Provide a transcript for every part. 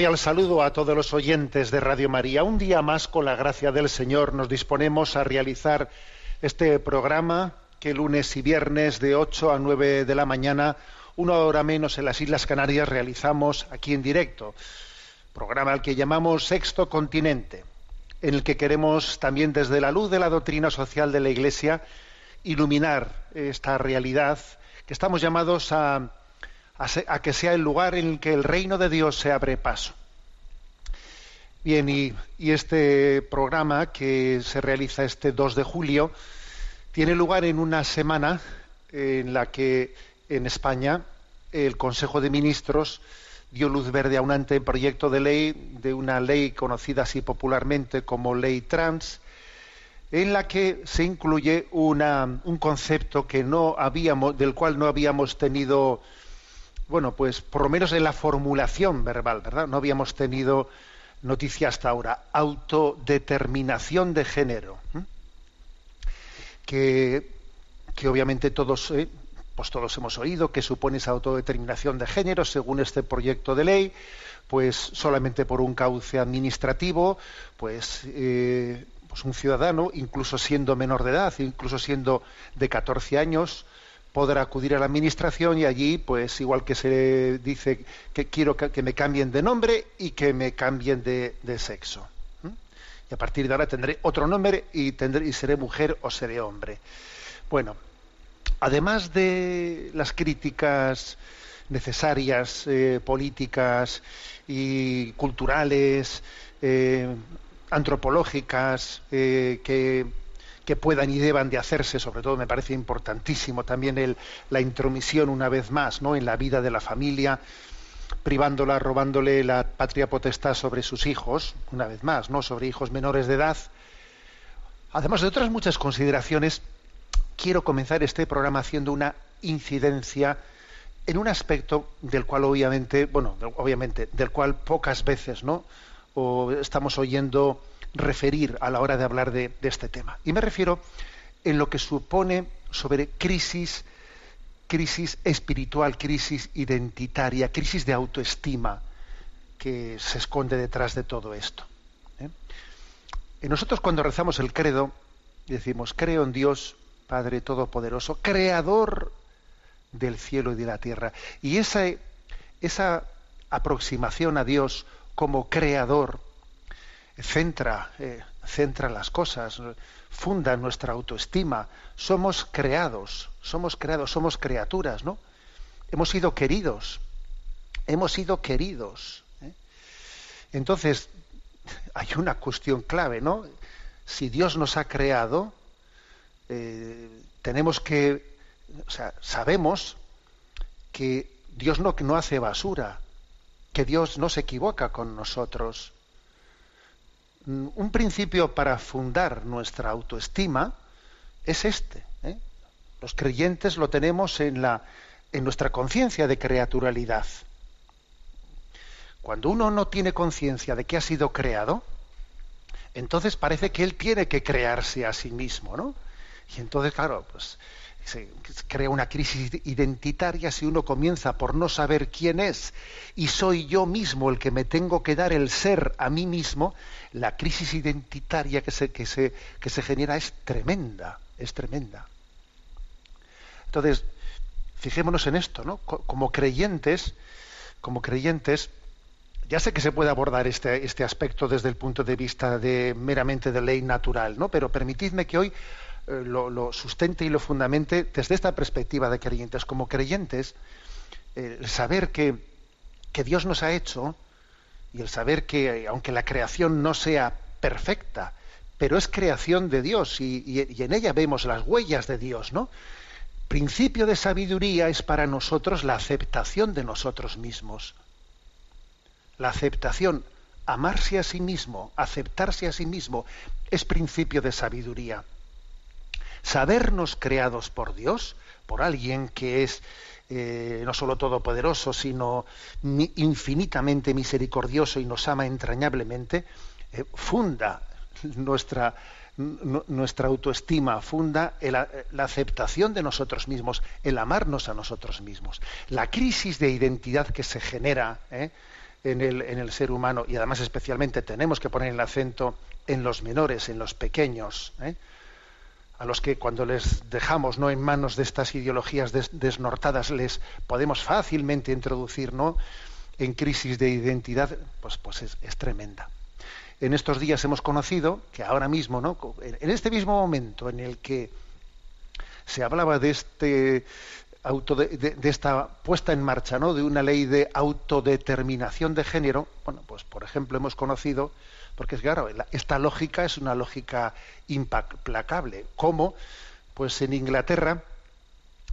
Cordial saludo a todos los oyentes de Radio María. Un día más, con la gracia del Señor, nos disponemos a realizar este programa que lunes y viernes de 8 a 9 de la mañana, una hora menos en las Islas Canarias, realizamos aquí en directo. Programa al que llamamos Sexto Continente, en el que queremos también desde la luz de la doctrina social de la Iglesia iluminar esta realidad que estamos llamados a, a que sea el lugar en el que el reino de Dios se abre paso. Bien, y, y este programa que se realiza este 2 de julio tiene lugar en una semana en la que en España el Consejo de Ministros dio luz verde a un anteproyecto de ley, de una ley conocida así popularmente como ley trans, en la que se incluye una- un concepto que no habíamos, del cual no habíamos tenido, bueno, pues por lo menos en la formulación verbal, ¿verdad? No habíamos tenido noticia hasta ahora. Autodeterminación de género. Que, que obviamente todos, eh, pues todos hemos oído que supone esa autodeterminación de género según este proyecto de ley, pues solamente por un cauce administrativo, pues, eh, pues un ciudadano, incluso siendo menor de edad, incluso siendo de 14 años, podrá acudir a la administración y allí, pues igual que se dice que quiero que, me cambien de nombre y que me cambien de, sexo. Y a partir de ahora tendré otro nombre y, tendré, y seré mujer o seré hombre. Bueno, además de las críticas necesarias, eh, políticas y culturales, eh, antropológicas, eh, que, que puedan y deban de hacerse, sobre todo me parece importantísimo también el, la intromisión una vez más ¿no? en la vida de la familia, privándola, robándole la patria potestad sobre sus hijos, una vez más, ¿no? sobre hijos menores de edad. Además de otras muchas consideraciones, quiero comenzar este programa haciendo una incidencia en un aspecto del cual obviamente, bueno, obviamente, del cual pocas veces, ¿no? Estamos oyendo referir a la hora de hablar de, este tema. Y me refiero en lo que supone sobre crisis, crisis espiritual, crisis identitaria, crisis de autoestima que se esconde detrás de todo esto. ¿eh? Nosotros cuando rezamos el credo decimos, creo en Dios, Padre Todopoderoso, creador del cielo y de la tierra. Y esa, esa aproximación a Dios como creador centra, eh, centra las cosas, funda nuestra autoestima. Somos creados, somos creados, somos criaturas, ¿no? Hemos sido queridos, hemos sido queridos. ¿eh? Entonces, hay una cuestión clave, ¿no? Si Dios nos ha creado, eh, tenemos que, o sea, sabemos que Dios no, no hace basura, que Dios no se equivoca con nosotros. Mm, Un principio para fundar nuestra autoestima es este. ¿eh? Los creyentes lo tenemos en, la, en nuestra conciencia de creaturalidad. Cuando uno no tiene conciencia de que ha sido creado, entonces parece que él tiene que crearse a sí mismo, ¿no? Y entonces, claro, pues se crea una crisis identitaria si uno comienza por no saber quién es y soy yo mismo el que me tengo que dar el ser a mí mismo, la crisis identitaria que se, que se, que se genera es tremenda, es tremenda. Entonces, fijémonos en esto, ¿no? Como creyentes, como creyentes, ya sé que se puede abordar este, este aspecto desde el punto de vista de meramente de ley natural, ¿no? Pero permitidme que hoy eh, lo, sustente y lo fundamente desde esta perspectiva de creyentes. Como creyentes, el saber que, que Dios nos ha hecho y el saber que, aunque la creación no sea perfecta, pero es creación de Dios y, en ella vemos las huellas de Dios, ¿no? Principio de sabiduría es para nosotros la aceptación de nosotros mismos. La aceptación, amarse a sí mismo, aceptarse a sí mismo, es principio de sabiduría sabernos creados por Dios, por alguien que es eh, no solo todopoderoso, sino infinitamente misericordioso y nos ama entrañablemente, eh, funda nuestra, nuestra autoestima, funda la aceptación de nosotros mismos, el amarnos a nosotros mismos. La crisis de identidad que se genera eh, en, el, en, el, ser humano, y además especialmente tenemos que poner el acento en los menores, en los pequeños, a los que cuando les dejamos no en manos de estas ideologías desnortadas les podemos fácilmente introducir ¿no? en crisis de identidad, pues, pues es, tremenda. En estos días hemos conocido que ahora mismo, ¿no? en este mismo momento en el que se hablaba de este auto de, esta puesta en marcha ¿no? de una ley de autodeterminación de género, bueno, pues por ejemplo hemos conocido porque claro, esta lógica es una lógica implacable. ¿Cómo? Pues en Inglaterra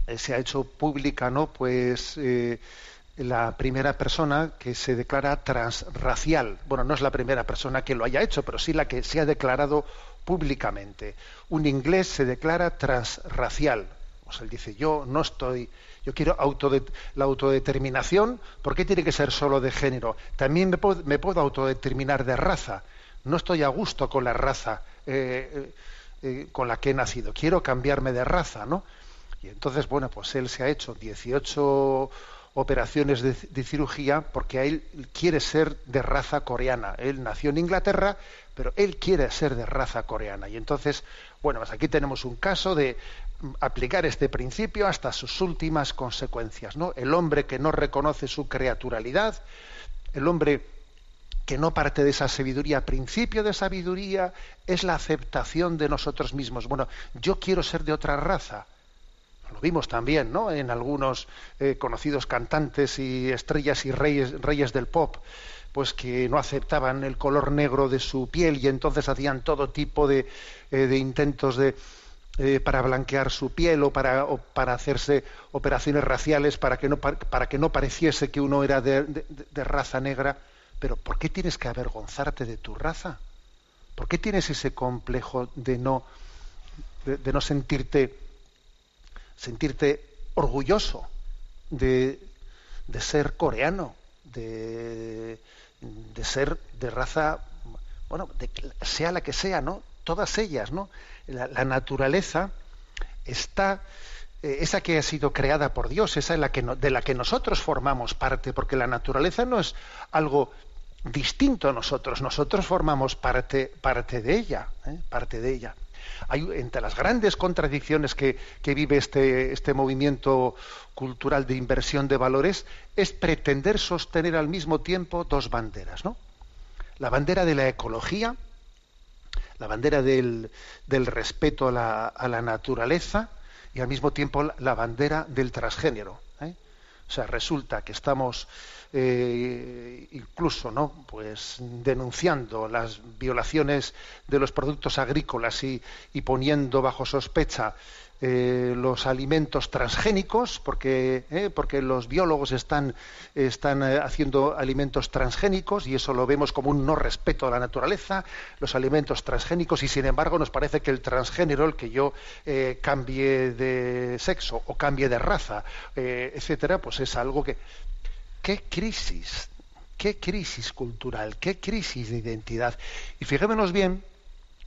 eh, se ha hecho pública, ¿no? Pues eh, la primera persona que se declara transracial. Bueno, no es la primera persona que lo haya hecho, pero sí la que se ha declarado públicamente. Un inglés se declara transracial. O sea, él dice, yo no estoy, yo quiero la autodeterminación, ¿por qué tiene que ser solo de género? También me puedo autodeterminar de raza no estoy a gusto con la raza eh, eh, eh, con la que he nacido, quiero cambiarme de raza, ¿no? Y entonces, bueno, pues él se ha hecho 18 operaciones de, cirugía porque él quiere ser de raza coreana. Él nació en Inglaterra, pero él quiere ser de raza coreana. Y entonces, bueno, pues aquí tenemos un caso de aplicar este principio hasta sus últimas consecuencias, ¿no? El hombre que no reconoce su creaturalidad, el hombre que no parte de esa sabiduría. Principio de sabiduría es la aceptación de nosotros mismos. Bueno, yo quiero ser de otra raza. Lo vimos también, ¿no? En algunos eh, conocidos cantantes y estrellas y reyes, reyes del pop, pues que no aceptaban el color negro de su piel y entonces hacían todo tipo de, eh, intentos de, eh, para blanquear su piel o para, para hacerse operaciones raciales para que no, para que no pareciese que uno era de raza negra pero ¿por qué tienes que avergonzarte de tu raza? ¿Por qué tienes ese complejo de no, de, no sentirte, sentirte orgulloso de, ser coreano, de, ser de raza, bueno, sea la que sea, ¿no? Todas ellas, ¿no? La, naturaleza está eh, esa que ha sido creada por Dios, esa que de la que nosotros formamos parte, porque la naturaleza no es algo distinto a nosotros. Nosotros formamos parte, parte de ella, ¿eh? parte de ella. Hay entre las grandes contradicciones que, vive este, este movimiento cultural de inversión de valores es pretender sostener al mismo tiempo dos banderas, ¿no? La bandera de la ecología, la bandera del, respeto a la, naturaleza y al mismo tiempo la, bandera del transgénero. O sea, resulta que estamos eh, incluso no pues denunciando las violaciones de los productos agrícolas y, poniendo bajo sospecha eh, los alimentos transgénicos porque eh, porque los biólogos están están haciendo alimentos transgénicos y eso lo vemos como un no respeto a la naturaleza los alimentos transgénicos y sin embargo nos parece que el transgénero el que yo cambie de sexo o cambie de raza etcétera pues es algo que qué crisis, qué crisis cultural, qué crisis de identidad. Y fijémonos bien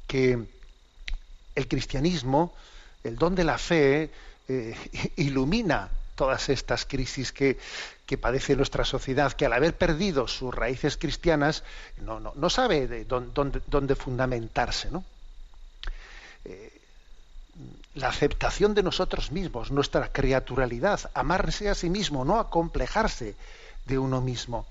que el cristianismo, el don de la fe, eh, ilumina todas estas crisis que, que, padece nuestra sociedad, que al haber perdido sus raíces cristianas no, no, no sabe de dónde, fundamentarse. ¿no? Eh, la aceptación de nosotros mismos, nuestra criaturalidad, amarse a sí mismo, no acomplejarse de uno mismo.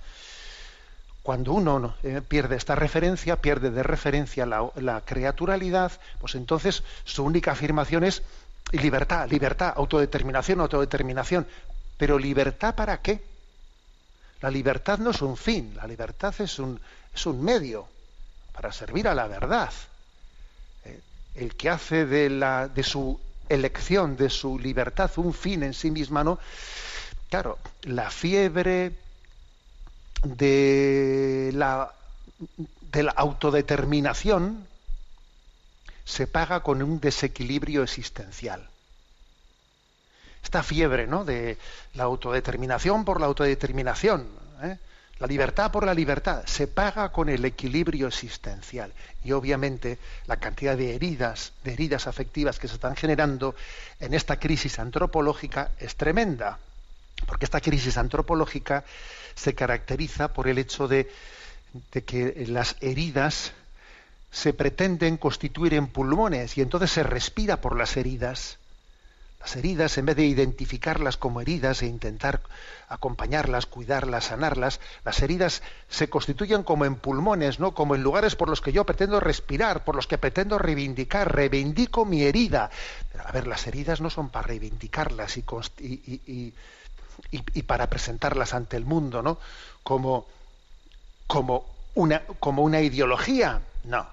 Cuando uno eh, pierde esta referencia, pierde de referencia la, criaturalidad, pues entonces su única afirmación es libertad, libertad, autodeterminación, autodeterminación. Pero libertad para qué? La libertad no es un fin, la libertad es un, medio para servir a la verdad. Eh, el que hace de, de su elección, de su libertad, un fin en sí misma, ¿no? Claro, la fiebre de la, de la autodeterminación se paga con un desequilibrio existencial. Esta fiebre ¿no? de la autodeterminación por la autodeterminación, ¿eh? la libertad por la libertad, se paga con el equilibrio existencial. Y obviamente la cantidad de heridas, de heridas afectivas que se están generando en esta crisis antropológica es tremenda. Porque esta crisis antropológica se caracteriza por el hecho de, que las heridas se pretenden constituir en pulmones y entonces se respira por las heridas. Las heridas, en vez de identificarlas como heridas e intentar acompañarlas, cuidarlas, sanarlas, las heridas se constituyen como en pulmones, ¿no? Como en lugares por los que yo pretendo respirar, por los que pretendo reivindicar, reivindico mi herida. Pero, a ver, las heridas no son para reivindicarlas y, y, y para presentarlas ante el mundo, ¿no? Como, como, una, como una ideología. No,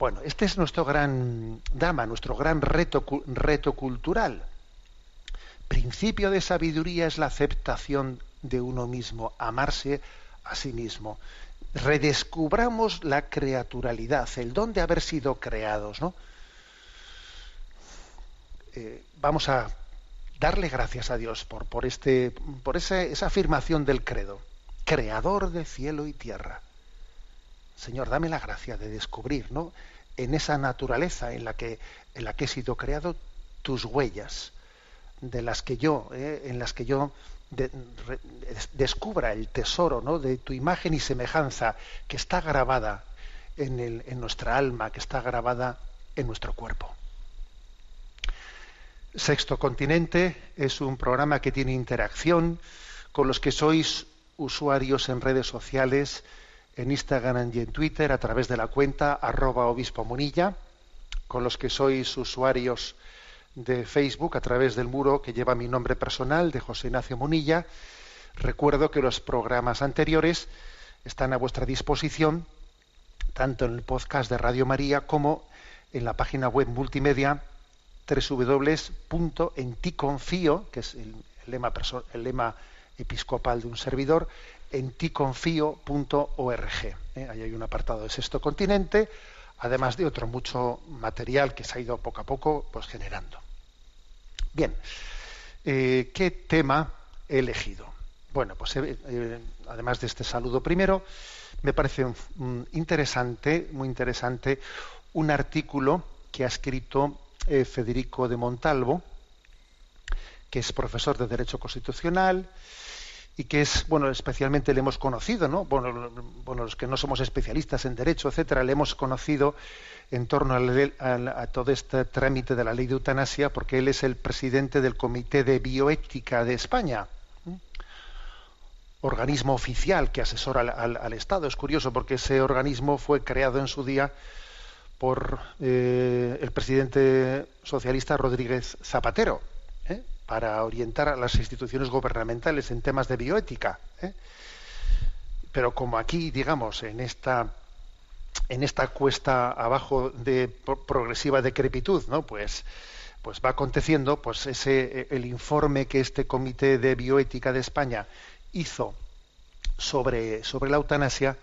bueno, este es nuestro gran dama, nuestro gran reto, reto cultural. Principio de sabiduría es la aceptación de uno mismo, amarse a sí mismo. Redescubramos la creaturalidad, el don de haber sido creados, ¿no? Eh, vamos a darle gracias a Dios por, por, este, por esa afirmación del credo. Creador de cielo y tierra. Señor, dame la gracia de descubrir, ¿no? En esa naturaleza en la que, en la que he sido creado, tus huellas, de las que yo, eh, en las que yo descubra el tesoro ¿no? de tu imagen y semejanza que está grabada en, el, en nuestra alma, que está grabada en nuestro cuerpo. Sexto Continente es un programa que tiene interacción con los que sois usuarios en redes sociales, en Instagram y en Twitter a través de la cuenta arroba obispo monilla, con los que sois usuarios de Facebook a través del muro que lleva mi nombre personal de José Ignacio Monilla. Recuerdo que los programas anteriores están a vuestra disposición tanto en el podcast de Radio María como en la página web multimedia www.enticonfío, que es el, lema, episcopal de un servidor, en. ¿eh? Ahí hay un apartado de Sexto Continente, además de otro mucho material que se ha ido poco a poco pues, generando. Bien, eh, ¿qué tema he elegido? Bueno, pues eh, además de este saludo primero, me parece interesante, muy interesante, un artículo que ha escrito eh, Federico de Montalvo, que es profesor de Derecho Constitucional, y que es, bueno, especialmente le hemos conocido, ¿no? Bueno, bueno los que no somos especialistas en derecho, etcétera, le hemos conocido en torno a, a, todo este trámite de la ley de eutanasia, porque él es el presidente del Comité de Bioética de España, organismo oficial que asesora al, Estado. Es curioso porque ese organismo fue creado en su día por eh, el presidente socialista Rodríguez Zapatero. ¿eh? para orientar a las instituciones gubernamentales en temas de bioética. ¿eh? Pero como aquí, digamos, en esta en esta cuesta abajo de progresiva decrepitud, ¿no? Pues pues va aconteciendo, pues ese el informe que este comité de bioética de España hizo sobre sobre la eutanasia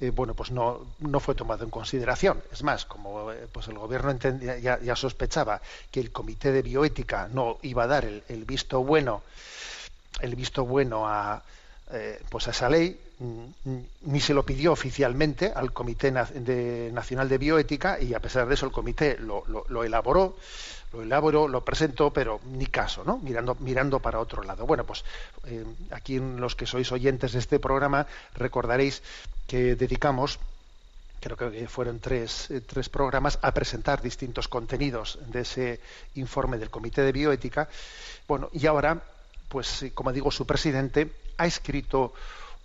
eh, bueno, pues no, no fue tomado en consideración. Es más, como eh, pues el gobierno entendía, ya, ya, sospechaba que el comité de bioética no iba a dar el, el visto bueno, el visto bueno a, eh, pues a esa ley mm, ni se lo pidió oficialmente al Comité Nacional de Bioética y a pesar de eso el comité lo, lo elaboró, lo presentó, pero ni caso, ¿no? Mirando, mirando para otro lado. Bueno, pues eh, aquí los que sois oyentes de este programa recordaréis que dedicamos creo que fueron tres, eh, tres, programas, a presentar distintos contenidos de ese informe del Comité de Bioética. Bueno, y ahora, pues como digo, su presidente ha escrito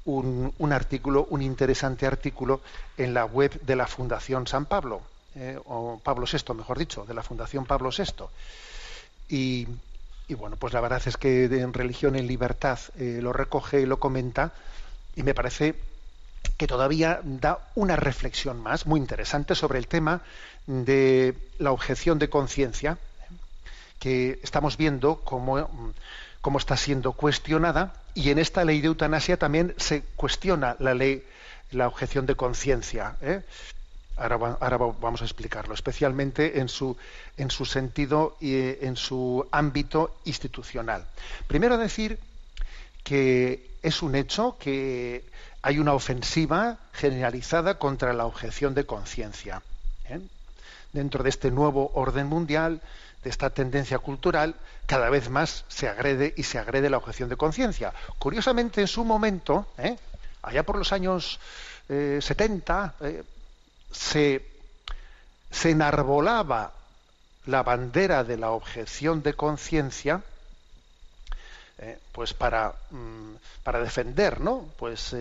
un, artículo, un interesante artículo en la web de la Fundación San Pablo, eh, o Pablo VI, mejor dicho, de la Fundación Pablo VI. Y, bueno, pues la verdad es que en Religión en Libertad eh, lo recoge y lo comenta, y me parece que todavía da una reflexión más muy interesante sobre el tema de la objeción de conciencia, que estamos viendo cómo cómo está siendo cuestionada y en esta ley de eutanasia también se cuestiona la ley, la objeción de conciencia. ¿eh? Ahora, vamos a explicarlo, especialmente en su, en su sentido y en su ámbito institucional. Primero decir que es un hecho que hay una ofensiva generalizada contra la objeción de conciencia. ¿eh? Dentro de este nuevo orden mundial, de esta tendencia cultural, cada vez más se agrede y se agrede la objeción de conciencia. Curiosamente, en su momento, ¿eh? allá por los años 70, eh, eh, se, se enarbolaba la bandera de la objeción de conciencia pues para, mm, para defender ¿no? pues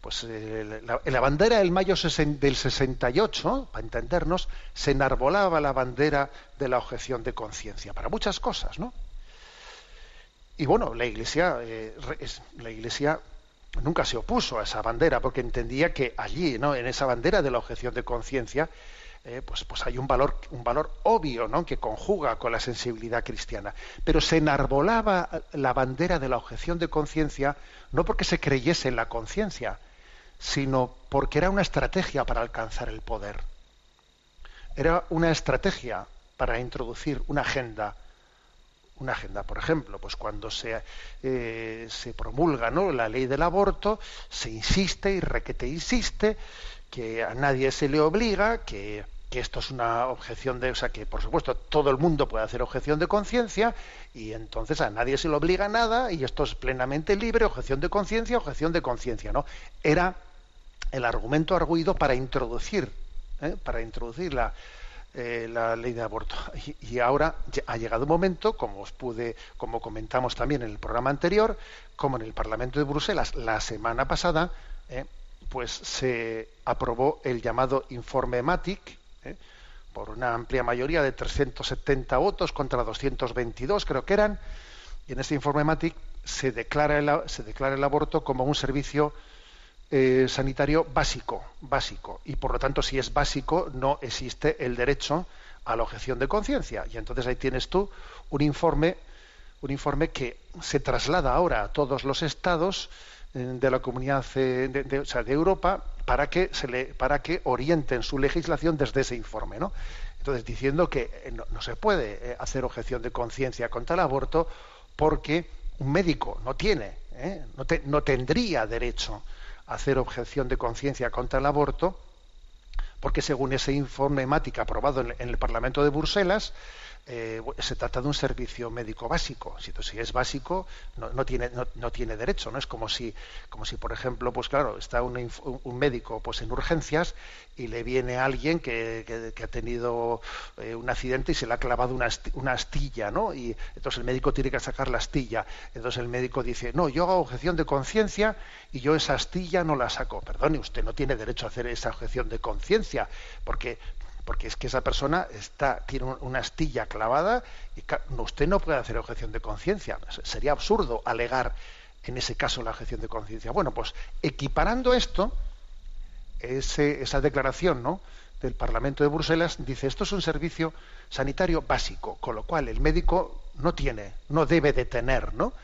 pues eh, la, bandera del mayo del 68, para entendernos, se enarbolaba la bandera de la objeción de conciencia, para muchas cosas, ¿no? Y bueno, la Iglesia, eh, la Iglesia nunca se opuso a esa bandera, porque entendía que allí, ¿no? en esa bandera de la objeción de conciencia, eh, pues, pues hay un valor, un valor obvio ¿no? que conjuga con la sensibilidad cristiana. Pero se enarbolaba la bandera de la objeción de conciencia no porque se creyese en la conciencia, sino porque era una estrategia para alcanzar el poder. Era una estrategia para introducir una agenda. Una agenda, por ejemplo, pues cuando se, eh, se promulga ¿no? la ley del aborto, se insiste y requete insiste que a nadie se le obliga, que, que esto es una objeción de, o sea, que por supuesto todo el mundo puede hacer objeción de conciencia y entonces a nadie se le obliga a nada y esto es plenamente libre, objeción de conciencia, objeción de conciencia, ¿no? Era el argumento arguido para introducir, ¿eh? para introducir la, eh, la ley de aborto. Y, ahora ha llegado un momento, como os pude, como comentamos también en el programa anterior, como en el Parlamento de Bruselas la semana pasada, ¿eh? pues se aprobó el llamado informe MATIC, por una amplia mayoría de 370 votos contra 222, creo que eran, y en este informe MATIC se declara el, se declara el aborto como un servicio eh, sanitario básico, básico. Y por lo tanto, si es básico, no existe el derecho a la objeción de conciencia. Y entonces ahí tienes tú un informe, un informe que se traslada ahora a todos los estados eh, de la comunidad eh, de, Europa para que se le, para que orienten su legislación desde ese informe, ¿no? Entonces diciendo que no, se puede hacer objeción de conciencia contra el aborto porque un médico no tiene, no, no tendría derecho hacer objeción de conciencia contra el aborto, porque según ese informe EMATIC aprobado en el Parlamento de Bruselas, eh, se trata de un servicio médico básico. Si, si es básico, no, tiene, no, tiene derecho. No es como si, como si, por ejemplo, pues claro, está un, un médico pues en urgencias y le viene alguien que, ha tenido eh, un accidente y se le ha clavado una, una, astilla, ¿no? Y entonces el médico tiene que sacar la astilla. Entonces el médico dice, no, yo hago objeción de conciencia y yo esa astilla no la saco. Perdone, usted no tiene derecho a hacer esa objeción de conciencia, porque porque es que esa persona está, tiene una astilla clavada y usted no puede hacer objeción de conciencia. Sería absurdo alegar en ese caso la objeción de conciencia. Bueno, pues equiparando esto, esa declaración ¿no? del Parlamento de Bruselas dice esto es un servicio sanitario básico, con lo cual el médico no tiene, no debe de tener ¿no?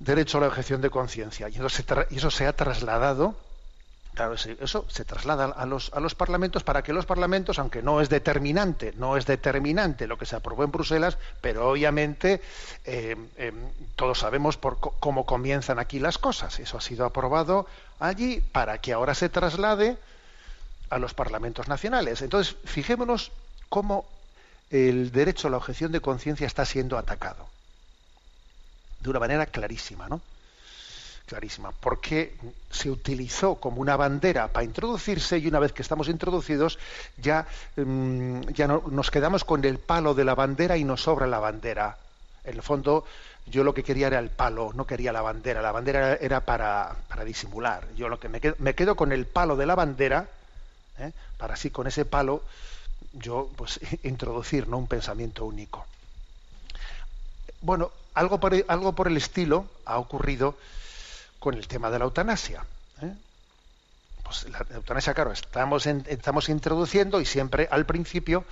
derecho a la objeción de conciencia. Y, y eso se ha trasladado Claro, eso se traslada a los, parlamentos para que los parlamentos, aunque no es determinante, no es determinante lo que se aprobó en Bruselas, pero obviamente eh, eh, todos sabemos cómo comienzan aquí las cosas. Eso ha sido aprobado allí para que ahora se traslade a los parlamentos nacionales. Entonces, fijémonos cómo el derecho a la objeción de conciencia está siendo atacado. De una manera clarísima, ¿no? Clarísima, porque se utilizó como una bandera para introducirse y una vez que estamos introducidos ya, mm, ya no- nos quedamos con el palo de la bandera y nos sobra la bandera. En el fondo yo lo que quería era el palo, no quería la bandera. La bandera era para, para disimular. Yo lo que me quedo, me quedo con el palo de la bandera, ¿eh? para así con ese palo yo pues introducir ¿no? un pensamiento único. Bueno, algo por, algo por el estilo ha ocurrido con el tema de la eutanasia. ¿eh? Pues la eutanasia, claro, estamos, en- estamos introduciendo y siempre al principio,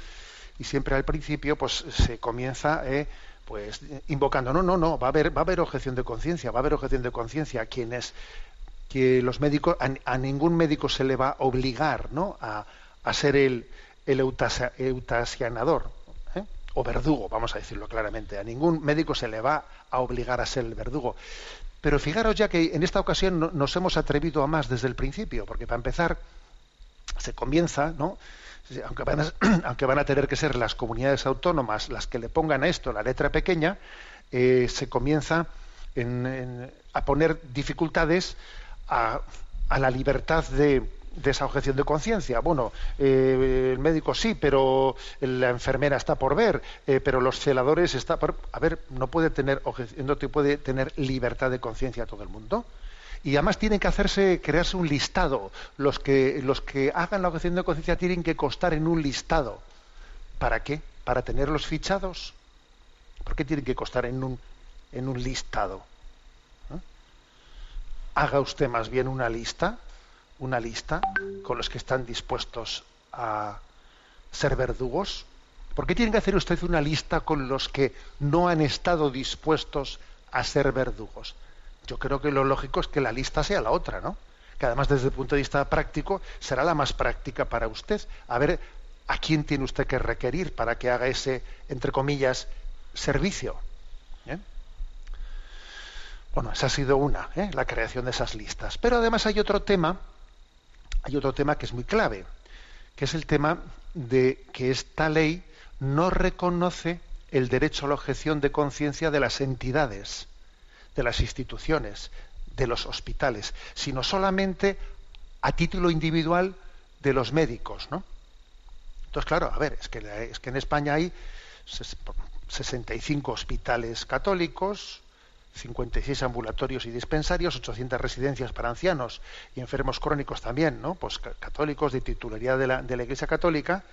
y siempre al principio, pues se comienza eh, pues invocando, no, no, no, va a haber, va a haber objeción de conciencia, va a haber objeción de conciencia. Quienes que los médicos, a, a ningún médico se le va a obligar ¿no? a, a ser el, el eutasianador ¿eh? o verdugo, vamos a decirlo claramente. A ningún médico se le va a obligar a ser el verdugo. Pero fijaros ya que en esta ocasión no- nos hemos atrevido a más desde el principio, porque para empezar se comienza, ¿no? Aunque van, a, tener que ser las comunidades autónomas las que le pongan a esto la letra pequeña, eh, se comienza en- en- a poner dificultades a la libertad de, de esa objeción de conciencia. Bueno, eh, el médico sí, pero la enfermera está por ver, eh, pero los celadores está por... A ver, no puede tener no te puede tener libertad de conciencia todo el mundo. Y además tienen que hacerse, crearse un listado. Los que, los que hagan la objeción de conciencia tienen que constar en un listado. ¿Para qué? ¿Para tenerlos fichados? ¿Por qué tienen que constar en un, en un listado? ¿Eh? Haga usted más bien una lista, una lista con los que están dispuestos a ser verdugos. ¿Por qué tiene que hacer usted una lista con los que no han estado dispuestos a ser verdugos? Yo creo que lo lógico es que la lista sea la otra, ¿no? Que además desde el punto de vista práctico será la más práctica para usted. A ver, ¿a quién tiene usted que requerir para que haga ese, entre comillas, servicio? ¿Eh? Bueno, esa ha sido una, ¿eh? la creación de esas listas. Pero además hay otro tema, hay otro tema que es muy clave, que es el tema de que esta ley no reconoce el derecho a la objeción de conciencia de las entidades, de las instituciones, de los hospitales, sino solamente a título individual de los médicos, ¿no? Entonces, claro, a ver, es que, es que en España hay ses- 65 hospitales católicos, 56 ambulatorios y dispensarios, 800 residencias para ancianos y enfermos crónicos también, ¿no? Pues ca- católicos de titularidad de la, de la Iglesia Católica.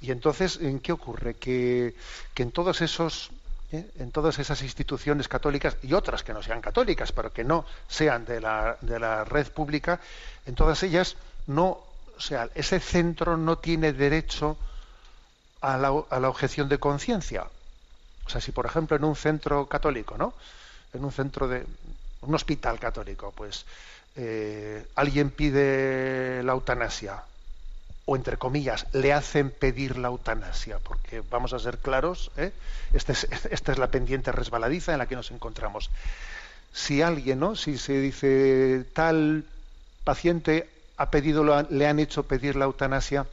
Y entonces, ¿en qué ocurre? Que, que en todos esos ¿eh? en todas esas instituciones católicas y otras que no sean católicas, pero que no sean de la, de la red pública, en todas ellas no, o sea, ese centro no tiene derecho a la, a la objeción de conciencia. O sea, si por ejemplo en un centro católico, ¿no? En un centro de un hospital católico, pues eh, alguien pide la eutanasia o entre comillas le hacen pedir la eutanasia, porque vamos a ser claros, ¿eh? Este es- esta es la pendiente resbaladiza en la que nos encontramos. Si alguien, ¿no? Si se dice tal paciente ha pedido, le han hecho pedir la eutanasia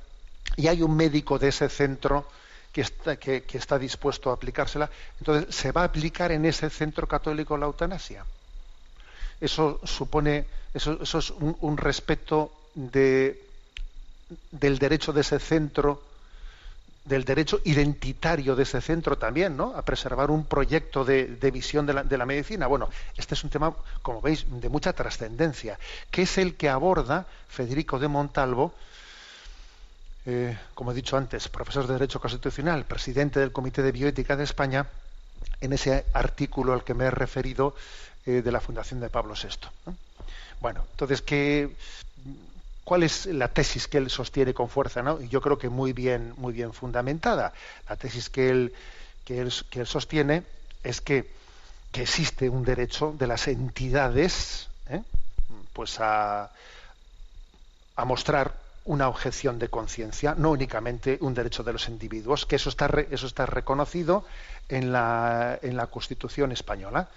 y hay un médico de ese centro que está, que, que está dispuesto a aplicársela, entonces se va a aplicar en ese centro católico la eutanasia. Eso supone, eso, eso es un, un respeto de, del derecho de ese centro, del derecho identitario de ese centro también, ¿no? A preservar un proyecto de, de visión de la, de la medicina. Bueno, este es un tema, como veis, de mucha trascendencia, que es el que aborda Federico de Montalvo, eh, como he dicho antes, profesor de Derecho Constitucional, presidente del Comité de Bioética de España, en ese artículo al que me he referido eh, de la Fundación de Pablo VI. ¿no? Bueno, entonces, ¿qué, ¿cuál es la tesis que él sostiene con fuerza? Y yo creo que muy bien, muy bien fundamentada. La tesis que él, que él, que él sostiene es que, que existe un derecho de las entidades ¿eh? pues a, a mostrar una objeción de conciencia, no únicamente un derecho de los individuos, que eso está, re- eso está reconocido en la, en la Constitución española.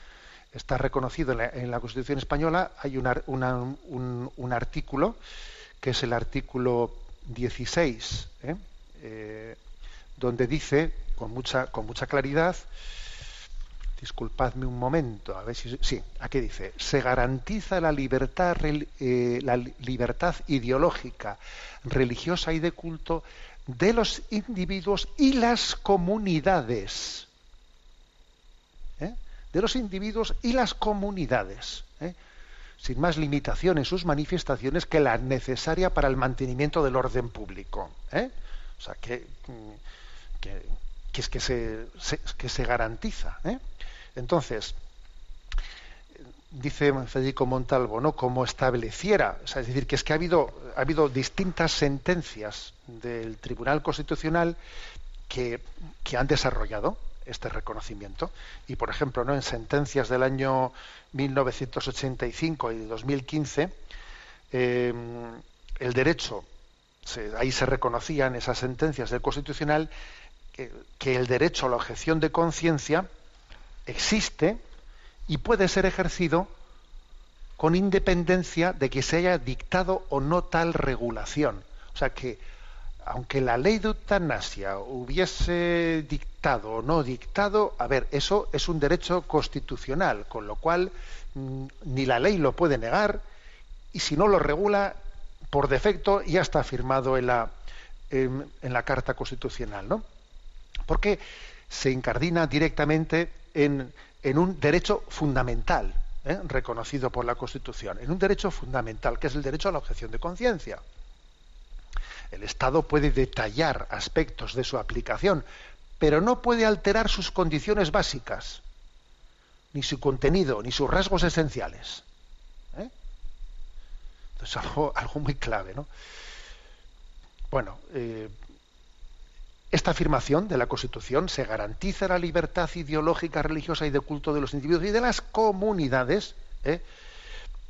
Está reconocido en la, en la Constitución española, hay una- un, un artículo, que es el artículo 16, ¿eh? Eh, donde dice, con mucha, con mucha claridad, Disculpadme un momento, a ver si sí, aquí dice, se garantiza la libertad eh, la li- libertad ideológica, religiosa y de culto de los individuos y las comunidades. ¿eh? De los individuos y las comunidades. ¿eh? Sin más limitación en sus manifestaciones que la necesaria para el mantenimiento del orden público. O sea, que, mm, que, que es que se, que se garantiza. Entonces, dice Federico Montalvo, ¿no? Como estableciera, es decir, que es que ha habido, ha habido distintas sentencias del Tribunal Constitucional que, han desarrollado este reconocimiento. Y, por ejemplo, en sentencias del año 1985 y 2015, eh, el derecho, ahí se reconocían esas sentencias del Constitucional, que el derecho a la objeción de conciencia existe y puede ser ejercido con independencia de que se haya dictado o no tal regulación. O sea que, aunque la ley de eutanasia hubiese dictado o no dictado, a ver, eso es un derecho constitucional, con lo cual mm, ni la ley lo puede negar y si no lo regula, por defecto ya está firmado en la, en, la Carta Constitucional, ¿no? Porque se incardina directamente en, un derecho fundamental, ¿eh? reconocido por la Constitución, en un derecho fundamental, que es el derecho a la objeción de conciencia. El Estado puede detallar aspectos de su aplicación, pero no puede alterar sus condiciones básicas, ni su contenido, ni sus rasgos esenciales. ¿eh? Entonces, algo, algo muy clave, ¿no? Bueno, eh, esta afirmación de la Constitución se garantiza la libertad ideológica, religiosa y de culto de los individuos y de las comunidades. ¿eh?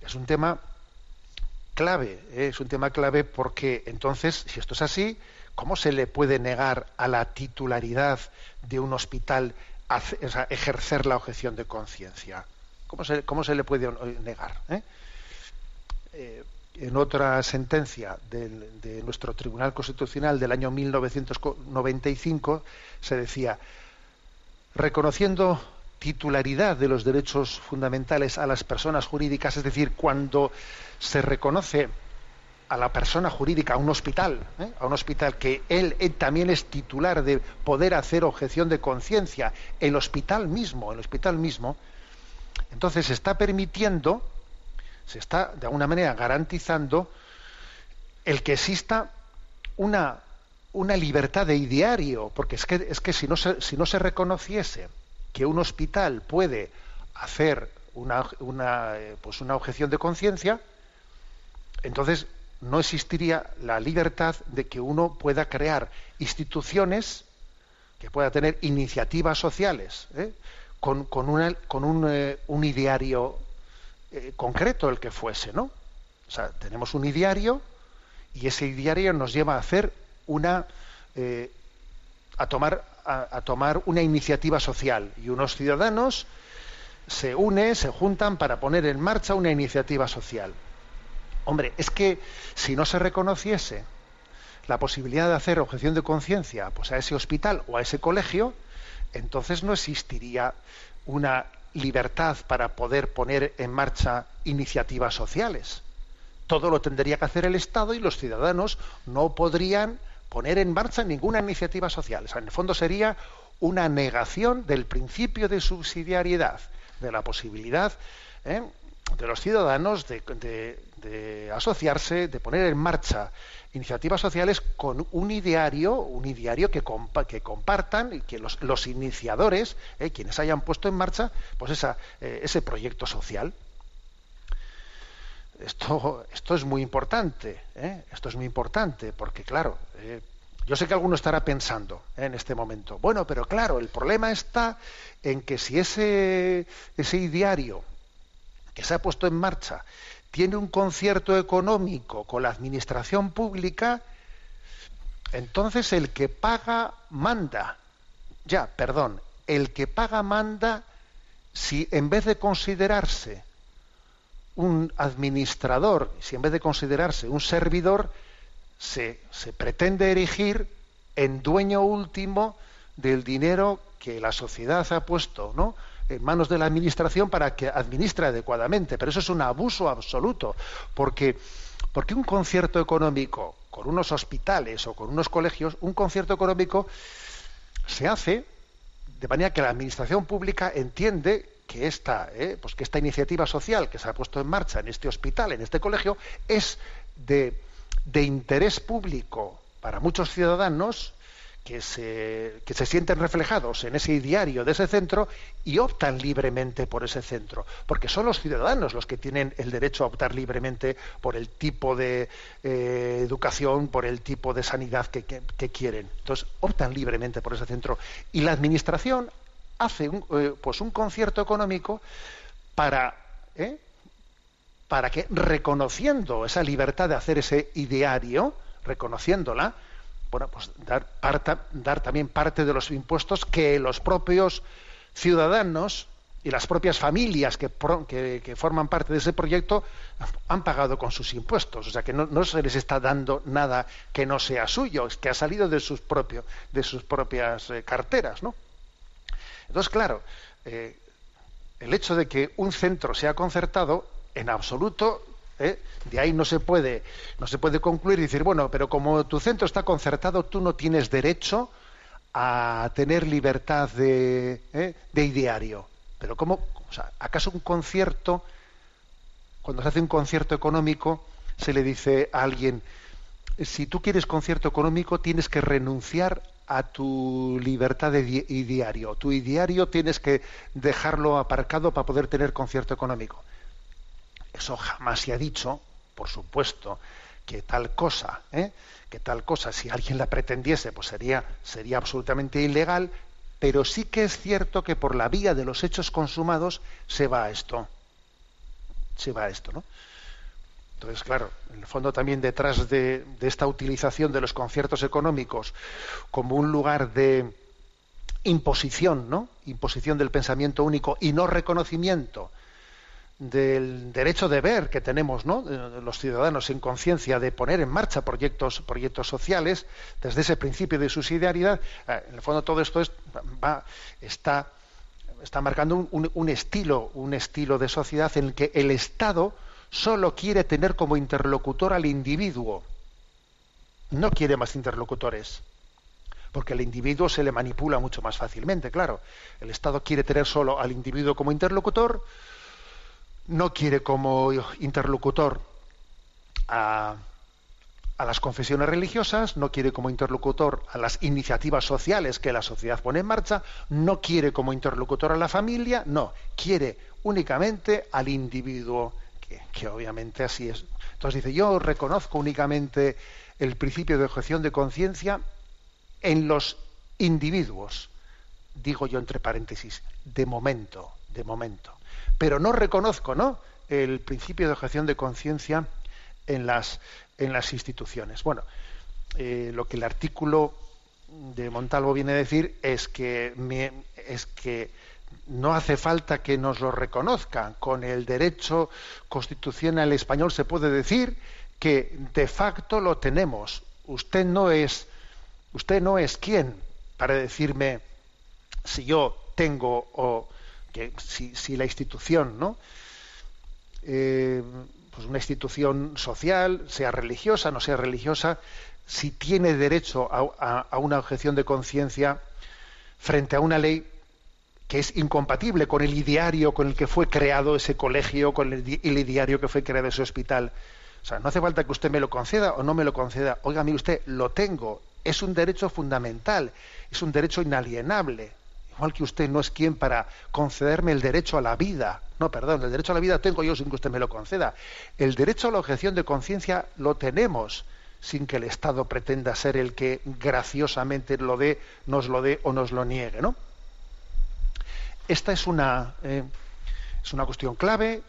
Es un tema clave, ¿eh? es un tema clave porque entonces, si esto es así, ¿cómo se le puede negar a la titularidad de un hospital ejercer la objeción de conciencia? ¿Cómo se, cómo se le puede negar? Eh, en otra sentencia de nuestro Tribunal Constitucional del año 1995 se decía, reconociendo titularidad de los derechos fundamentales a las personas jurídicas, es decir, cuando se reconoce a la persona jurídica, a un hospital, ¿eh? a un hospital que él, él también es titular de poder hacer objeción de conciencia, el hospital mismo, el hospital mismo, entonces está permitiendo, se está de alguna manera garantizando el que exista una, una libertad de ideario, porque es que, es que si, no se, si no se reconociese que un hospital puede hacer una, una, eh, pues una objeción de conciencia, entonces no existiría la libertad de que uno pueda crear instituciones, que pueda tener iniciativas sociales, ¿eh? con, con, una- con un, eh, un ideario eh, concreto, el que fuese, ¿no? O sea, tenemos un ideario y ese ideario nos lleva a hacer una eh, a tomar a, a tomar una iniciativa social y unos ciudadanos se unen, se juntan para poner en marcha una iniciativa social. Hombre, es que si no se reconociese la posibilidad de hacer objeción de conciencia pues a ese hospital o a ese colegio, entonces no existiría una libertad para poder poner en marcha iniciativas sociales. Todo lo tendría que hacer el Estado y los ciudadanos no podrían poner en marcha ninguna iniciativa social. En el fondo sería una negación del principio de subsidiariedad, de la posibilidad ¿eh? De los ciudadanos de, asociarse, de poner en marcha iniciativas sociales con un ideario, un ideario que, compa- que compartan y que los, los iniciadores, ¿eh? quienes hayan puesto en marcha, pues esa, eh, ese proyecto social. Esto, esto es muy importante, ¿eh? esto es muy importante, porque claro, yo sé que alguno estará pensando en este momento, bueno, pero claro, el problema está en que si ese, ese ideario que se ha puesto en marcha tiene un concierto económico con la administración pública, entonces el que paga manda. Ya, perdón, el que paga manda si en vez de considerarse un administrador, si en vez de considerarse un servidor, se, se pretende erigir en dueño último del dinero que la sociedad ha puesto ¿no? En manos de la administración para que administre adecuadamente. Pero eso es un abuso absoluto, porque, porque un concierto económico con unos hospitales o con unos colegios, un concierto económico se hace de manera que la administración pública entiende que esta, eh, pues que esta iniciativa social que se ha puesto en marcha en este hospital, en este colegio, es de, de interés público para muchos ciudadanos que se, que se sienten reflejados en ese diario de ese centro y optan libremente por ese centro, porque son los ciudadanos los que tienen el derecho a optar libremente por el tipo de eh, educación, por el tipo de sanidad que, que, quieren. Entonces, optan libremente por ese centro. Y la Administración hace un, eh, pues un concierto económico para... ¿eh? para que reconociendo esa libertad de hacer ese ideario, reconociéndola, bueno, pues dar, dar también parte de los impuestos que los propios ciudadanos y las propias familias que, que, forman parte de ese proyecto han pagado con sus impuestos. O sea que no, se les está dando nada que no sea suyo, que ha salido de sus, de sus propias eh, carteras. ¿no? Entonces, claro, eh, el hecho de que un centro sea concertado en absoluto ¿eh? De ahí no se puede, no se puede concluir y decir, bueno, pero como tu centro está concertado, tú no tienes derecho a tener libertad de, ¿eh? de ideario. Pero ¿cómo? O sea, ¿acaso un concierto, cuando se hace un concierto económico, se le dice a alguien, si tú quieres concierto económico, tienes que renunciar a tu libertad de ideario. Tu ideario tienes que dejarlo aparcado para poder tener concierto económico. Eso jamás se ha dicho, por supuesto, que tal cosa, ¿eh? que tal cosa, si alguien la pretendiese, pues sería, sería absolutamente ilegal, pero sí que es cierto que por la vía de los hechos consumados se va a esto. Se va a esto, ¿no? Entonces, claro, en el fondo también detrás de, de esta utilización de los conciertos económicos como un lugar de imposición, ¿no? Imposición del pensamiento único y no reconocimiento del derecho de ver que tenemos ¿no? los ciudadanos en conciencia de poner en marcha proyectos, proyectos sociales desde ese principio de subsidiariedad, eh, en el fondo todo esto es, va, está, está marcando un, estilo, un estilo de sociedad en el que el Estado solo quiere tener como interlocutor al individuo, no quiere más interlocutores porque al individuo se le manipula mucho más fácilmente, claro. El Estado quiere tener solo al individuo como interlocutor, no quiere como interlocutor a, las confesiones religiosas, no quiere como interlocutor a las iniciativas sociales que la sociedad pone en marcha, no quiere como interlocutor a la familia, no, quiere únicamente al individuo, que, que obviamente así es. Entonces dice, yo reconozco únicamente el principio de objeción de conciencia en los individuos, digo yo entre paréntesis, de momento, de momento pero no reconozco ¿no? el principio de objeción de conciencia en las, en las instituciones. Bueno, eh, lo que el artículo de Montalvo viene a decir es que, es que no hace falta que nos lo reconozcan. Con el derecho constitucional español se puede decir que de facto lo tenemos. Usted no es, usted no es quien para decirme si yo tengo o que si, la institución, ¿no? Eh, pues una institución social, sea religiosa, no sea religiosa, si tiene derecho a, una objeción de conciencia frente a una ley que es incompatible con el ideario con el que fue creado ese colegio, con el, el ideario que fue creado ese hospital. O sea, no hace falta que usted me lo conceda o no me lo conceda. Oiga, mire usted, lo tengo. Es un derecho fundamental, es un derecho inalienable igual que usted no es quien para concederme el derecho a la vida. No, perdón, el derecho a la vida tengo yo sin que usted me lo conceda. El derecho a la objeción de conciencia lo tenemos sin que el Estado pretenda ser el que graciosamente lo dé, nos lo dé o nos lo niegue, ¿no? Esta es una, eh, es una cuestión clave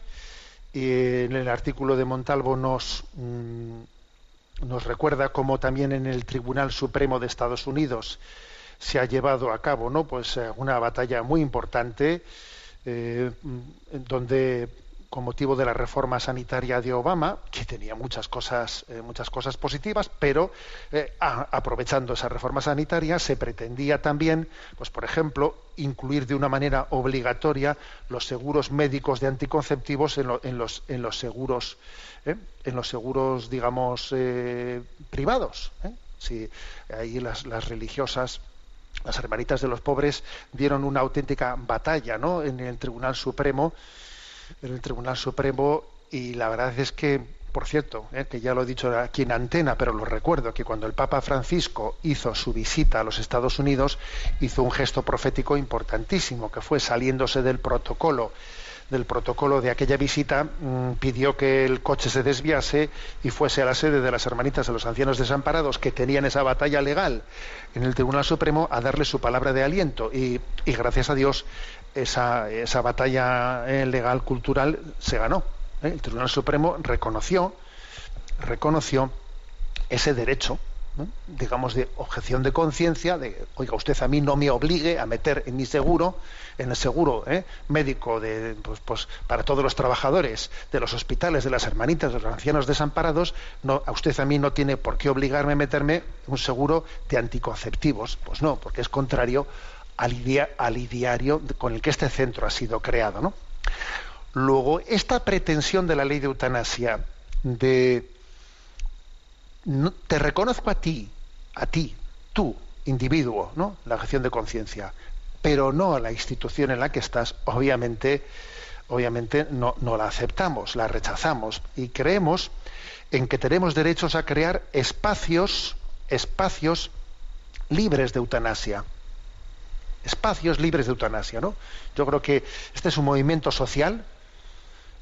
Y en el artículo de Montalvo nos, mm, nos recuerda cómo también en el Tribunal Supremo de Estados Unidos se ha llevado a cabo ¿no? pues, eh, una batalla muy importante eh, en donde con motivo de la reforma sanitaria de Obama, que tenía muchas cosas, eh, muchas cosas positivas, pero aprovechando esa reforma sanitaria se pretendía también, pues por ejemplo, incluir de una manera obligatoria los seguros médicos de anticonceptivos en, lo- en los, en los seguros, en los seguros, digamos, privados. Si ahí las, las religiosas las hermanitas de los pobres dieron una auténtica batalla ¿no? en el Tribunal Supremo en el Tribunal Supremo y la verdad es que por cierto ¿eh? que ya lo he dicho aquí en antena pero lo recuerdo que cuando el Papa Francisco hizo su visita a los Estados Unidos hizo un gesto profético importantísimo que fue saliéndose del protocolo del protocolo de aquella visita mm, pidió que el coche se desviase y fuese a la sede de las hermanitas de los ancianos desamparados que tenían esa batalla legal en el Tribunal Supremo a darle su palabra de aliento y, gracias a Dios esa, esa batalla eh, legal cultural se ganó. ¿eh? El Tribunal Supremo reconoció reconoció ese derecho digamos de objeción de conciencia de oiga usted a mí no me obligue a meter en mi seguro en el seguro ¿eh? médico de pues, pues, para todos los trabajadores de los hospitales de las hermanitas de los ancianos desamparados no a usted a mí no tiene por qué obligarme a meterme un seguro de anticonceptivos pues no porque es contrario al, idea- al ideario con el que este centro ha sido creado ¿no? luego esta pretensión de la ley de eutanasia de te reconozco a ti, a ti, tú, individuo, ¿no? La objeción de conciencia, pero no a la institución en la que estás, obviamente, obviamente no, no la aceptamos, la rechazamos y creemos en que tenemos derechos a crear espacios, espacios libres de eutanasia. Espacios libres de eutanasia, ¿no? Yo creo que este es un movimiento social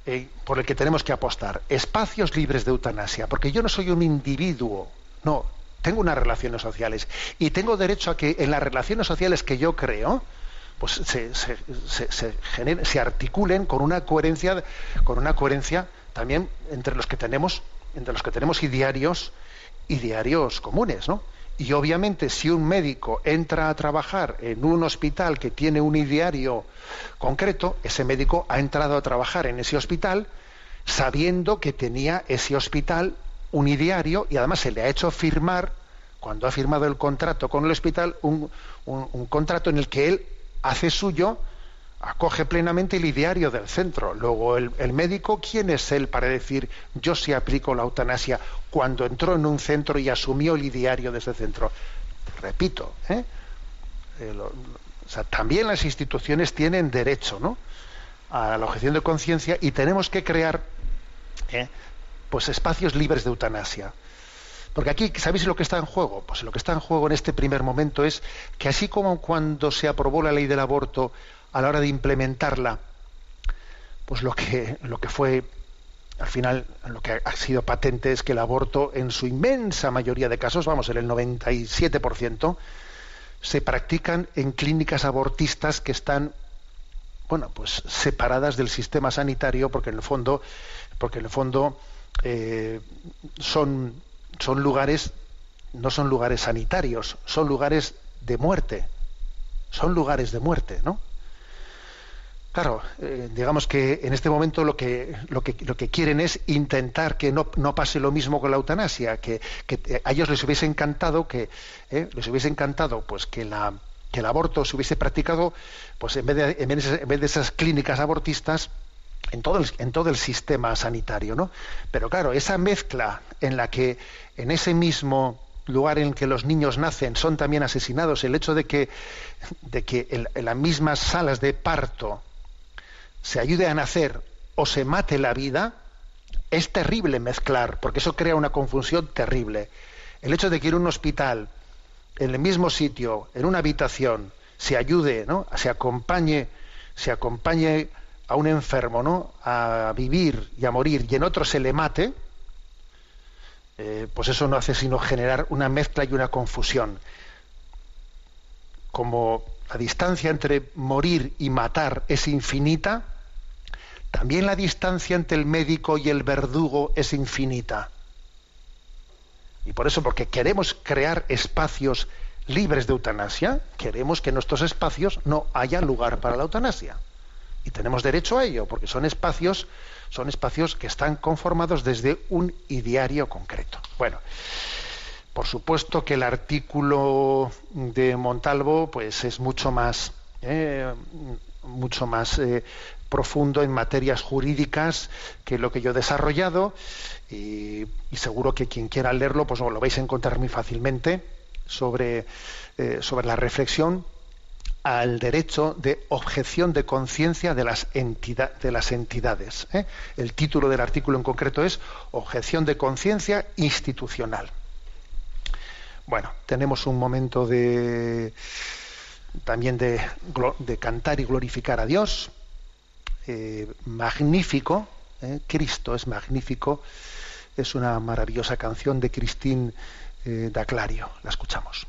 eh, por el que tenemos que apostar. Espacios libres de eutanasia, porque yo no soy un individuo, no, tengo unas relaciones sociales y tengo derecho a que en las relaciones sociales que yo creo, pues se, se, se- se articulen con una coherencia, con una coherencia también entre los que tenemos, entre los que tenemos idearios comunes, ¿no? Y obviamente si un médico entra a trabajar en un hospital que tiene un ideario concreto, ese médico ha entrado a trabajar en ese hospital sabiendo que tenía ese hospital un ideario y además se le ha hecho firmar, cuando ha firmado el contrato con el hospital, un, un- un contrato en el que él hace suyo, acoge plenamente el ideario del centro. Luego, el, médico, ¿quién es él para decir yo sí aplico la eutanasia cuando entró en un centro y asumió el ideario de ese centro? Repito, ¿eh? Eh, o sea, también las instituciones tienen derecho ¿no? a la objeción de conciencia y tenemos que crear ¿eh? pues espacios libres de eutanasia. Porque aquí, ¿sabéis lo que está en juego? Pues lo que está en juego en este primer momento es que así como cuando se aprobó la ley del aborto, a la hora de implementarla, pues lo que, lo que fue, al final, lo que ha sido patente es que el aborto, en su inmensa mayoría de casos, vamos, en el 97%, se practican en clínicas abortistas que están bueno, pues separadas del sistema sanitario, porque en el fondo, porque en el fondo eh, son, son lugares, no son lugares sanitarios, son lugares de muerte, son lugares de muerte, ¿no? Claro, eh, digamos que en este momento lo que, lo que, lo que quieren es intentar que no, no pase lo mismo con la eutanasia, que, a ellos les hubiese encantado que eh, les hubiese encantado pues que la que el aborto se hubiese practicado pues en vez de, en vez de, en vez de esas clínicas abortistas en todo, el, en todo el sistema sanitario, ¿no? Pero claro, esa mezcla en la que en ese mismo lugar en que los niños nacen son también asesinados, el hecho de que, de que en las mismas salas de parto se ayude a nacer o se mate la vida, es terrible mezclar, porque eso crea una confusión terrible. El hecho de que en un hospital, en el mismo sitio, en una habitación, se ayude, ¿no? se acompañe, se acompañe a un enfermo, ¿no? a vivir y a morir, y en otro se le mate, eh, pues eso no hace sino generar una mezcla y una confusión. Como la distancia entre morir y matar es infinita, también la distancia entre el médico y el verdugo es infinita. Y por eso, porque queremos crear espacios libres de eutanasia, queremos que en nuestros espacios no haya lugar para la eutanasia. Y tenemos derecho a ello, porque son espacios, son espacios que están conformados desde un ideario concreto. Bueno, por supuesto que el artículo de Montalvo pues es mucho más eh, mucho más eh, profundo en materias jurídicas que lo que yo he desarrollado y, seguro que quien quiera leerlo pues lo vais a encontrar muy fácilmente sobre, eh, sobre la reflexión al derecho de objeción de conciencia de, las de las entidades. El título del artículo en concreto es Objeción de conciencia institucional. Bueno, tenemos un momento de también de, cantar y glorificar a Dios. Eh, magnífico, eh, Cristo es magnífico, es una maravillosa canción de Christine eh, Daclario. La escuchamos.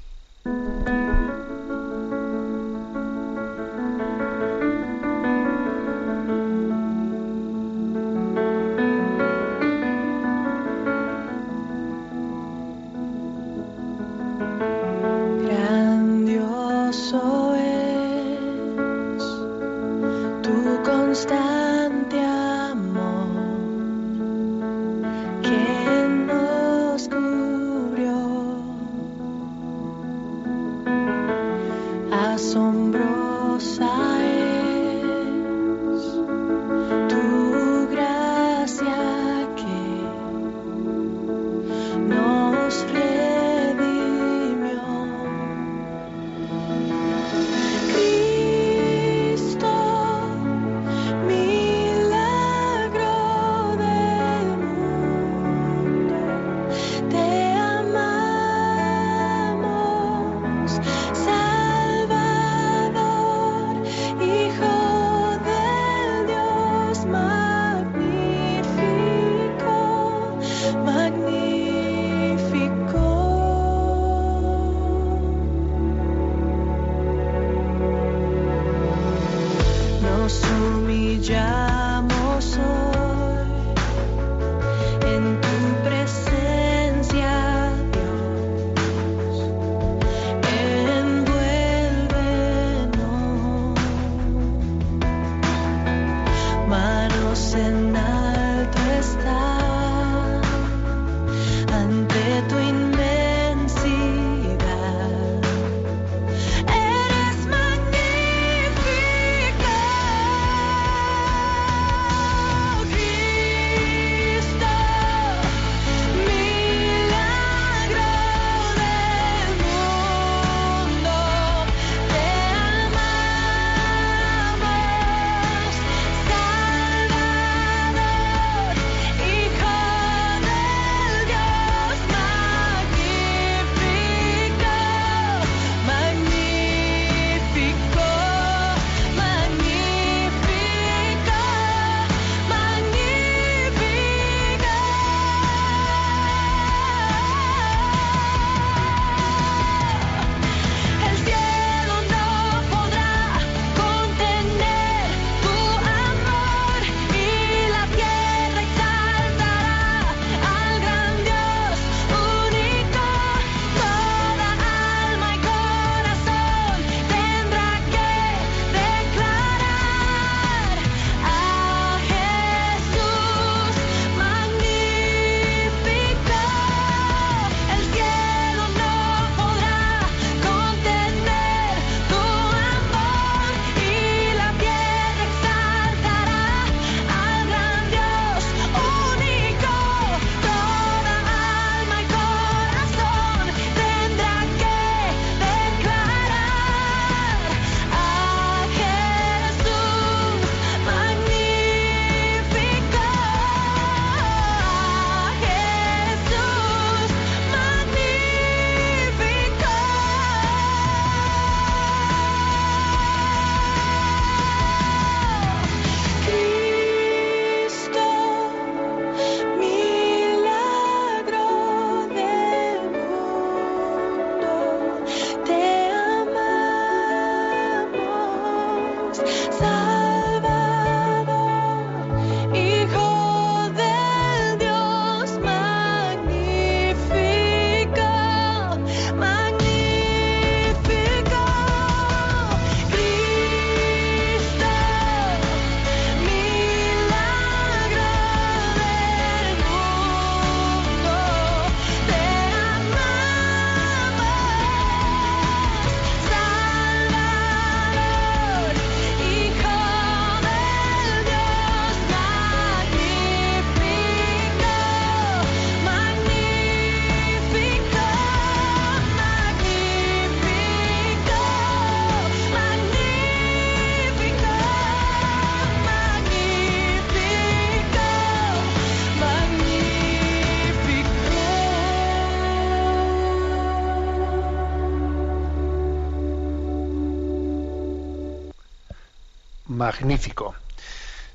Magnífico.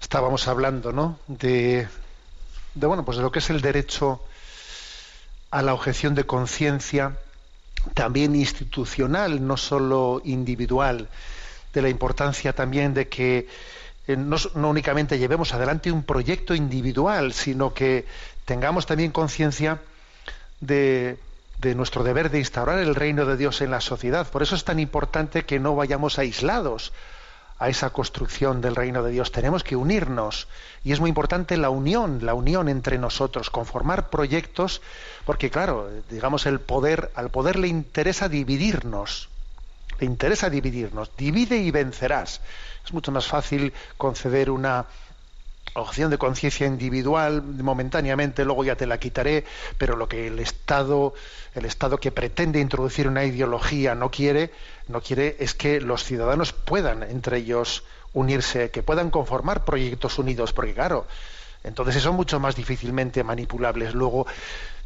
Estábamos hablando, ¿no? De, bueno, pues de lo que es el derecho a la objeción de conciencia, también institucional, no solo individual, de la importancia también de que eh, no, únicamente llevemos adelante un proyecto individual, sino que tengamos también conciencia de nuestro deber de instaurar el reino de Dios en la sociedad. Por eso es tan importante que no vayamos aislados a esa construcción del reino de Dios. Tenemos que unirnos y es muy importante la unión, la unión entre nosotros, conformar proyectos, porque claro, digamos el poder, al poder le interesa dividirnos, le interesa dividirnos, divide y vencerás. Es mucho más fácil conceder una opción de conciencia individual momentáneamente, luego ya te la quitaré, pero lo que el Estado, el Estado que pretende introducir una ideología no quiere, no quiere es que los ciudadanos puedan entre ellos unirse, que puedan conformar proyectos unidos, porque claro, entonces son mucho más difícilmente manipulables. Luego,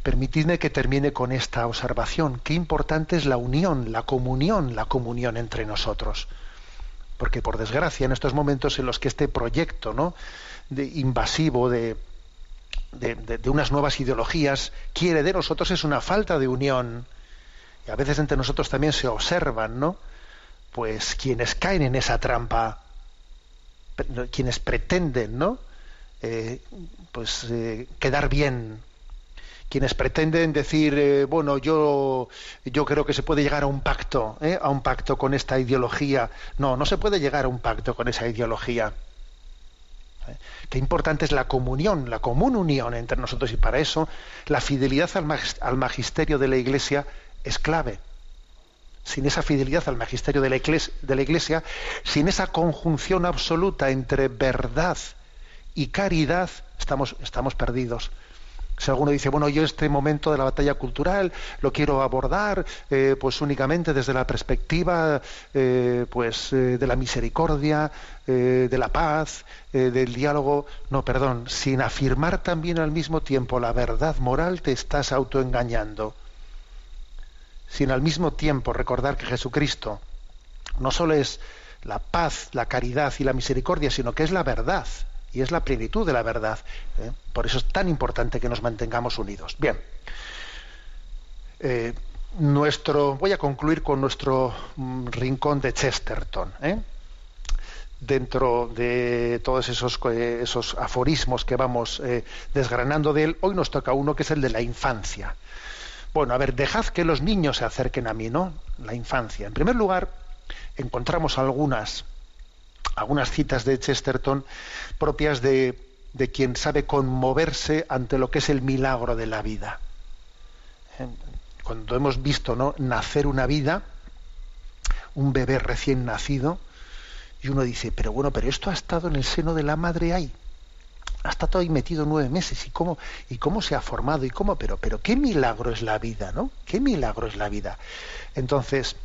permitidme que termine con esta observación. Qué importante es la unión, la comunión, la comunión entre nosotros. Porque por desgracia, en estos momentos en los que este proyecto, ¿no? De invasivo de, de, de, unas nuevas ideologías quiere de nosotros es una falta de unión. Y a veces entre nosotros también se observan, ¿no? Pues quienes caen en esa trampa, quienes pretenden, ¿no? Eh, pues eh, quedar bien, quienes pretenden decir, eh, bueno, yo, yo creo que se puede llegar a un pacto, ¿eh? a un pacto con esta ideología. No, no se puede llegar a un pacto con esa ideología. Qué importante es la comunión, la común unión entre nosotros y para eso la fidelidad al magisterio de la Iglesia es clave. Sin esa fidelidad al magisterio de la, iglesia, sin esa conjunción absoluta entre verdad y caridad, estamos perdidos. Si alguno dice, bueno, yo este momento de la batalla cultural lo quiero abordar eh, pues únicamente desde la perspectiva eh, pues, eh, de la misericordia, de la paz, del diálogo. No, perdón, sin afirmar también al mismo tiempo la verdad moral te estás autoengañando. Sin al mismo tiempo recordar que Jesucristo no solo es la paz, la caridad y la misericordia, sino que es la verdad y es la plenitud de la verdad. ¿eh? Por eso es tan importante que nos mantengamos unidos. Bien. Eh, nuestro, voy a concluir con nuestro mm, rincón de Chesterton. ¿eh? Dentro de todos esos, eh, esos aforismos que vamos desgranando de él, hoy nos toca uno que es el de la infancia. Bueno, a ver, dejad que los niños se acerquen a mí, ¿no? La infancia. En primer lugar, encontramos algunas algunas citas de Chesterton propias de, de, quien sabe conmoverse ante lo que es el milagro de la vida. Eh, cuando hemos visto ¿no? nacer una vida, un bebé recién nacido, y uno dice, pero bueno, pero esto ha estado en el seno de la madre ahí. Ha estado ahí metido nueve meses y cómo, y cómo se ha formado y cómo, pero, pero qué milagro es la vida, ¿no? Qué milagro es la vida. Entonces,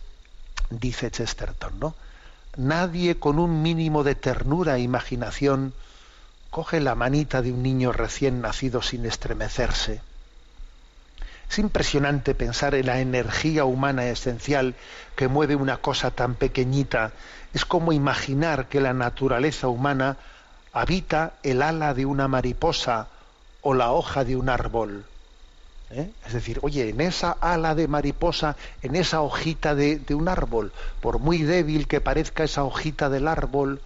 dice Chesterton, ¿no? Nadie con un mínimo de ternura e imaginación coge la manita de un niño recién nacido sin estremecerse. Es impresionante pensar en la energía humana esencial que mueve una cosa tan pequeñita. Es como imaginar que la naturaleza humana habita el ala de una mariposa o la hoja de un árbol. ¿Eh? Es decir, oye, en esa ala de mariposa, en esa hojita de, un árbol, por muy débil que parezca esa hojita del árbol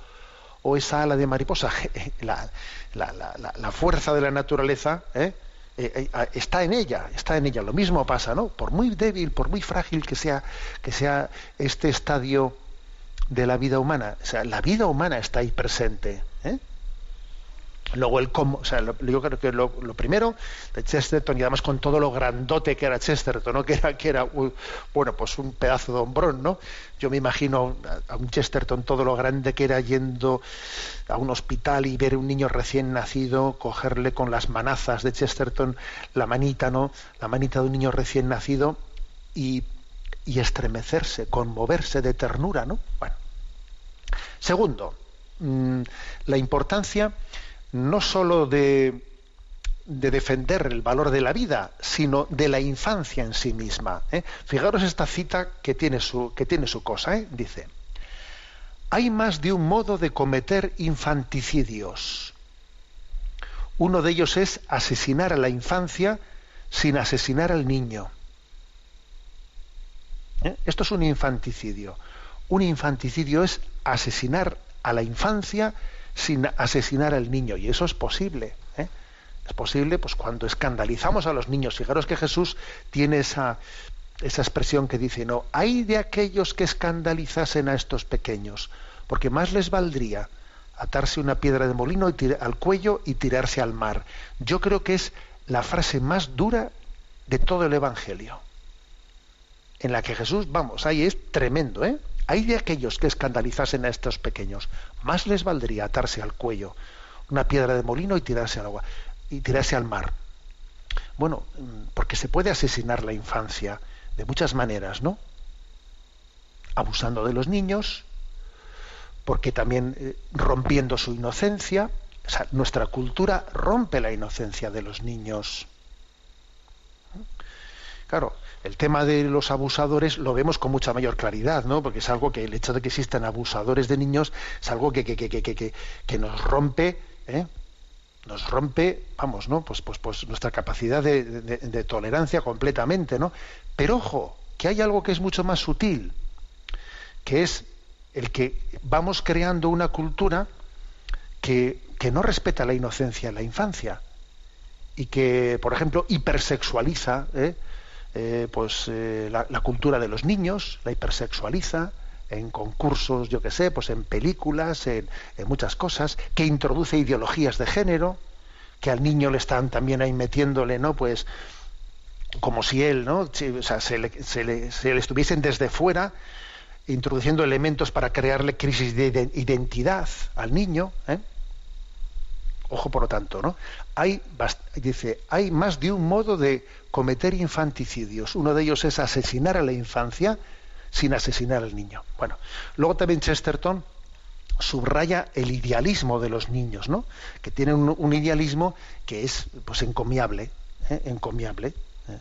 o esa ala de mariposa, la, la, la, la fuerza de la naturaleza ¿eh? Eh, eh, está en ella, está en ella. Lo mismo pasa, ¿no? Por muy débil, por muy frágil que sea, que sea este estadio de la vida humana, o sea, la vida humana está ahí presente. Luego el cómo, o sea, lo, yo creo que lo, primero de Chesterton, y además con todo lo grandote que era Chesterton, ¿no? que era, que era bueno, pues un pedazo de hombrón, ¿no? Yo me imagino a un Chesterton todo lo grande que era yendo a un hospital y ver un niño recién nacido, cogerle con las manazas de Chesterton la manita, ¿no? La manita de un niño recién nacido y, y estremecerse, conmoverse de ternura, ¿no? Bueno. Segundo, mmm, la importancia no sólo de, de, defender el valor de la vida, sino de la infancia en sí misma. ¿eh? Fijaros esta cita que tiene su, que tiene su cosa. ¿eh? Dice, hay más de un modo de cometer infanticidios. Uno de ellos es asesinar a la infancia sin asesinar al niño. ¿Eh? Esto es un infanticidio. Un infanticidio es asesinar a la infancia sin asesinar al niño. Y eso es posible. ¿eh? Es posible pues, cuando escandalizamos a los niños. Fijaros que Jesús tiene esa, esa expresión que dice, no, hay de aquellos que escandalizasen a estos pequeños, porque más les valdría atarse una piedra de molino y al cuello y tirarse al mar. Yo creo que es la frase más dura de todo el Evangelio. En la que Jesús, vamos, ahí es tremendo, ¿eh? Hay de aquellos que escandalizasen a estos pequeños, más les valdría atarse al cuello una piedra de molino y tirarse al agua y tirarse al mar. Bueno, porque se puede asesinar la infancia de muchas maneras, ¿no? Abusando de los niños, porque también eh, rompiendo su inocencia, o sea, nuestra cultura rompe la inocencia de los niños. Claro, el tema de los abusadores lo vemos con mucha mayor claridad, ¿no? Porque es algo que el hecho de que existan abusadores de niños es algo que, que, que, que, nos rompe, ¿eh? nos rompe, vamos, ¿no? Pues, pues, pues nuestra capacidad de, de, de, tolerancia completamente, ¿no? Pero ojo, que hay algo que es mucho más sutil, que es el que vamos creando una cultura que, que no respeta la inocencia en la infancia y que, por ejemplo, hipersexualiza ¿eh? Eh, pues, eh, la, cultura de los niños, la hipersexualiza en concursos, yo que sé, pues en películas, en, en, muchas cosas, que introduce ideologías de género, que al niño le están también ahí metiéndole, ¿no? Pues como si él, ¿no? O sea, se le, se le, se le estuviesen desde fuera introduciendo elementos para crearle crisis de identidad al niño. ¿eh? Ojo, por lo tanto, ¿no? Hay, dice, hay más de un modo de cometer infanticidios. Uno de ellos es asesinar a la infancia sin asesinar al niño. Bueno, luego también Chesterton subraya el idealismo de los niños, ¿no? Que tienen un, idealismo que es, pues, encomiable, ¿eh? encomiable. ¿eh?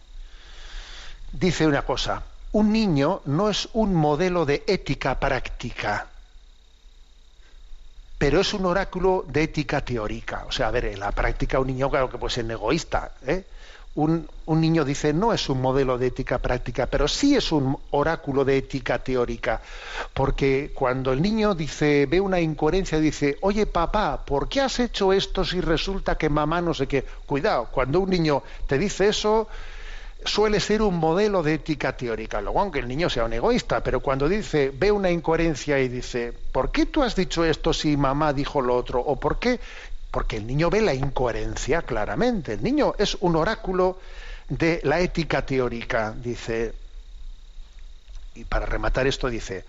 Dice una cosa, un niño no es un modelo de ética práctica, pero es un oráculo de ética teórica. O sea, a ver, en la práctica un niño, claro que puede ser egoísta. ¿eh? Un, un, niño dice, no es un modelo de ética práctica, pero sí es un oráculo de ética teórica. Porque cuando el niño dice, ve una incoherencia, dice, oye papá, ¿por qué has hecho esto si resulta que mamá no sé qué? Cuidado, cuando un niño te dice eso, suele ser un modelo de ética teórica, luego aunque el niño sea un egoísta, pero cuando dice, ve una incoherencia y dice, ¿por qué tú has dicho esto si mamá dijo lo otro? ¿O por qué? Porque el niño ve la incoherencia claramente. El niño es un oráculo de la ética teórica, dice. Y para rematar esto dice,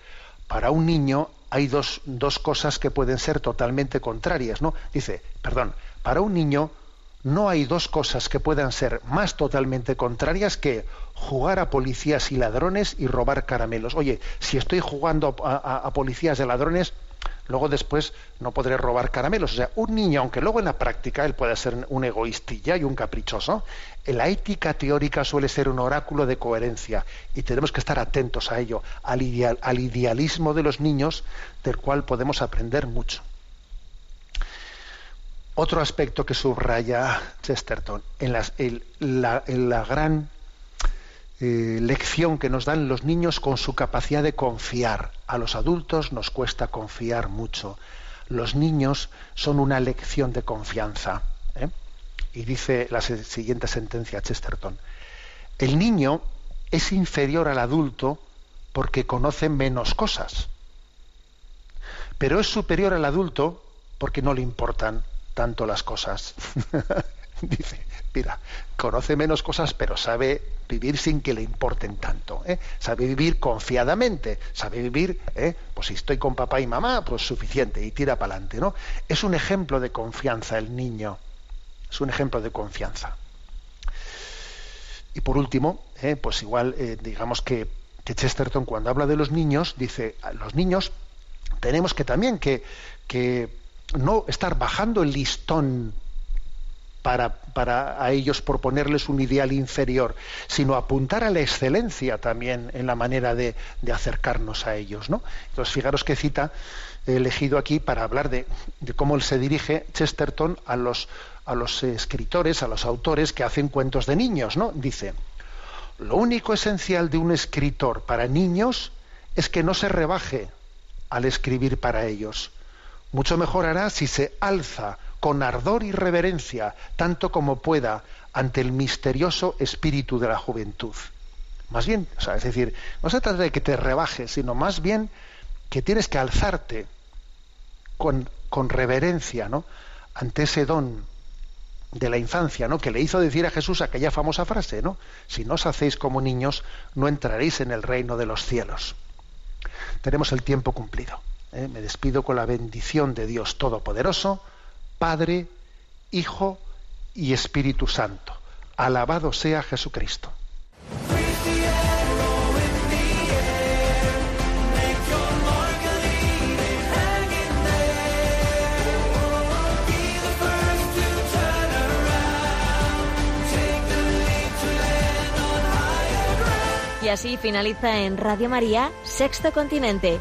para un niño hay dos, dos cosas que pueden ser totalmente contrarias, ¿no? Dice, perdón, para un niño no hay dos cosas que puedan ser más totalmente contrarias que jugar a policías y ladrones y robar caramelos. Oye, si estoy jugando a, a, a, policías y ladrones, luego después no podré robar caramelos. O sea, un niño, aunque luego en la práctica él pueda ser un egoístilla y un caprichoso, en la ética teórica suele ser un oráculo de coherencia y tenemos que estar atentos a ello, al, ideal, al idealismo de los niños, del cual podemos aprender mucho. Otro aspecto que subraya Chesterton en, las, en, la, en la, gran eh, lección que nos dan los niños con su capacidad de confiar. A los adultos nos cuesta confiar mucho. Los niños son una lección de confianza. ¿eh? Y dice la siguiente sentencia Chesterton. El niño es inferior al adulto porque conoce menos cosas. Pero es superior al adulto porque no le importan tanto las cosas. Dice, mira, conoce menos cosas, pero sabe vivir sin que le importen tanto. ¿eh? Sabe vivir confiadamente, sabe vivir, ¿eh? pues si estoy con papá y mamá, pues suficiente, y tira para adelante. ¿no? Es un ejemplo de confianza el niño. Es un ejemplo de confianza. Y por último, ¿eh? pues igual, eh, digamos que, que, Chesterton cuando habla de los niños, dice, los niños tenemos que también que, que no estar bajando el listón para, para a ellos proponerles un ideal inferior, sino apuntar a la excelencia también en la manera de, de acercarnos a ellos. ¿no? Entonces, fijaros qué cita he elegido aquí para hablar de, de cómo se dirige Chesterton a los, a los escritores, a los autores que hacen cuentos de niños. ¿no? Dice, lo único esencial de un escritor para niños es que no se rebaje al escribir para ellos. Mucho mejor hará si se alza con ardor y reverencia, tanto como pueda, ante el misterioso espíritu de la juventud. Más bien, es decir, no se trata de que te rebajes, sino más bien que tienes que alzarte con, con reverencia, ¿no? ante ese don de la infancia, ¿no? que le hizo decir a Jesús aquella famosa frase, ¿no? Si no os hacéis como niños, no entraréis en el reino de los cielos. Tenemos el tiempo cumplido. ¿eh? Me despido con la bendición de Dios Todopoderoso, Padre, Hijo y Espíritu Santo. Alabado sea Jesucristo. Y así finaliza en Radio María, Sexto Continente,